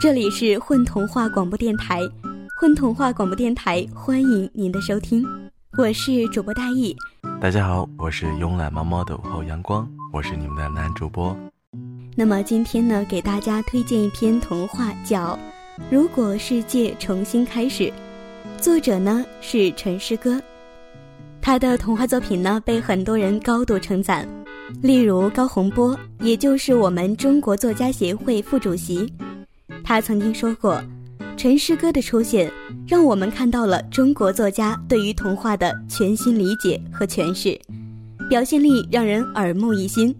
这里是混童话广播电台，混童话广播电台欢迎您的收听，我是主播大意。大家好，我是慵懒猫猫的午后阳光，我是你们的男主播。那么今天呢，给大家推荐一篇童话，叫《如果世界重新开始》，作者呢是陈诗歌。他的童话作品呢被很多人高度称赞，例如高洪波，也就是我们中国作家协会副主席。他曾经说过：“陈诗歌的出现，让我们看到了中国作家对于童话的全新理解和诠释，表现力让人耳目一新。”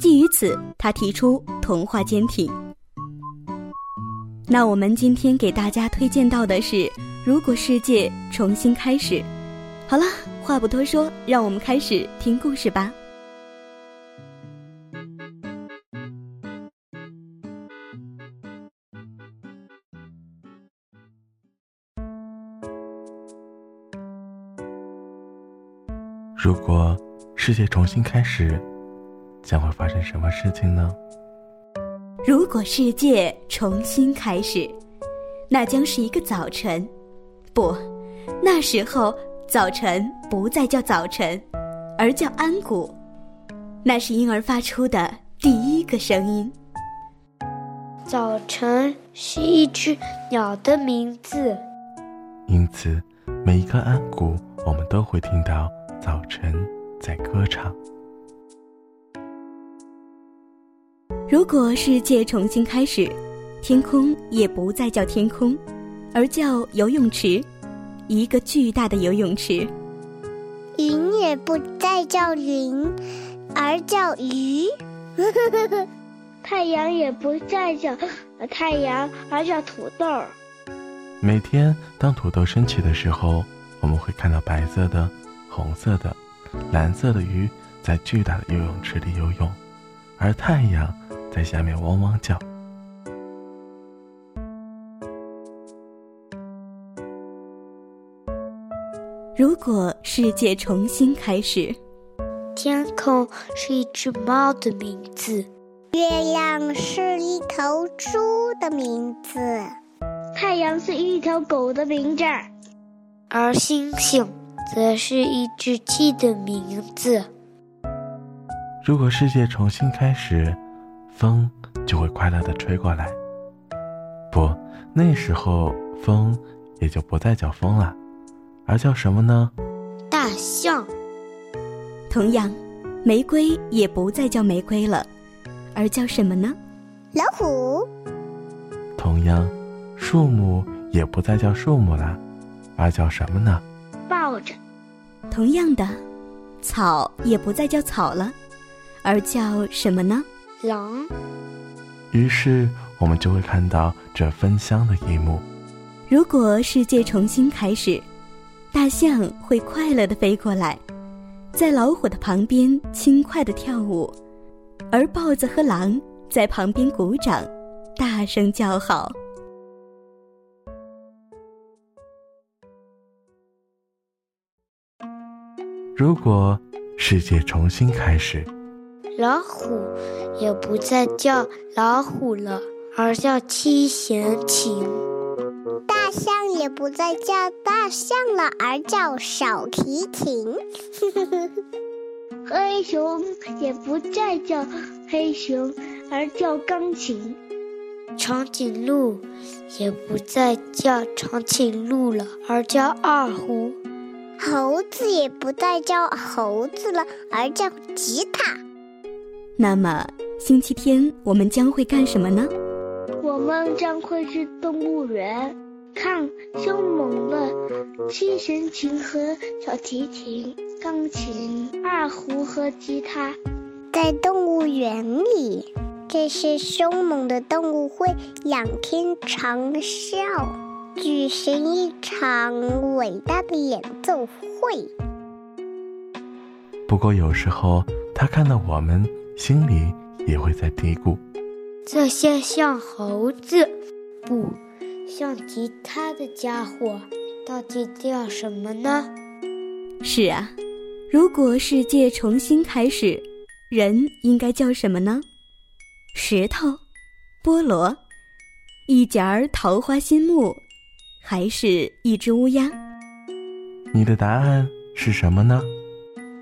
基于此，他提出童话坚挺。那我们今天给大家推荐到的是《如果世界重新开始》。好了，话不多说，让我们开始听故事吧。如果世界重新开始，将会发生什么事情呢？如果世界重新开始，那将是一个早晨。不，那时候早晨不再叫早晨，而叫安谷。那是婴儿发出的第一个声音。早晨是一只鸟的名字，因此每一个安谷，我们都会听到。早晨在歌唱。如果世界重新开始，天空也不再叫天空，而叫游泳池，一个巨大的游泳池。云也不再叫云，而叫鱼。太阳也不再叫太阳，而叫土豆。每天当土豆升起的时候，我们会看到白色的。红色的、蓝色的鱼在巨大的游泳池里游泳，而太阳在下面汪汪叫。如果世界重新开始，天空是一只猫的名字，月亮是一头猪的名字，太阳是一条狗的名字，而星星。则是一只鸡的名字。如果世界重新开始，风就会快乐的吹过来。不，那时候风也就不再叫风了，而叫什么呢？大象。同样，玫瑰也不再叫玫瑰了，而叫什么呢？老虎。同样，树木也不再叫树木了，而叫什么呢？同样的，草也不再叫草了，而叫什么呢？狼。于是我们就会看到这芬香的一幕。如果世界重新开始，大象会快乐地飞过来，在老虎的旁边轻快地跳舞，而豹子和狼在旁边鼓掌，大声叫好。如果世界重新开始，老虎也不再叫老虎了，而叫七弦琴；大象也不再叫大象了，而叫小提琴；黑熊也不再叫黑熊，而叫钢琴；长颈鹿也不再叫长颈鹿了，而叫二胡。猴子也不再叫猴子了，而叫吉他。那么，星期天我们将会干什么呢？我们将会去动物园，看凶猛的七弦琴和小提琴、钢琴、二胡和吉他。在动物园里，这些凶猛的动物会仰天长啸。举行一场伟大的演奏会。不过有时候，他看到我们，心里也会在嘀咕：这些像猴子，不像吉他的家伙，到底叫什么呢？是啊，如果世界重新开始，人应该叫什么呢？石头，菠萝。一截桃花心木，还是一只乌鸦？你的答案是什么呢？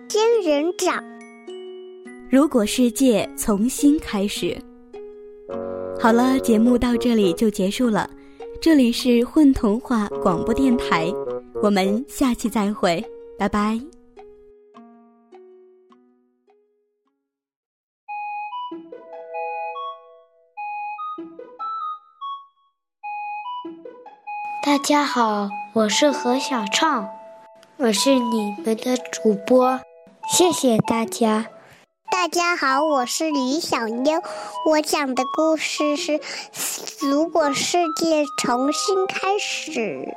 仙人掌。如果世界重新开始。好了，节目到这里就结束了。这里是混童话广播电台，我们下期再会，拜拜。大家好，我是何小畅，我是你们的主播，谢谢大家。大家好，我是李小妞。我讲的故事是：如果世界重新开始。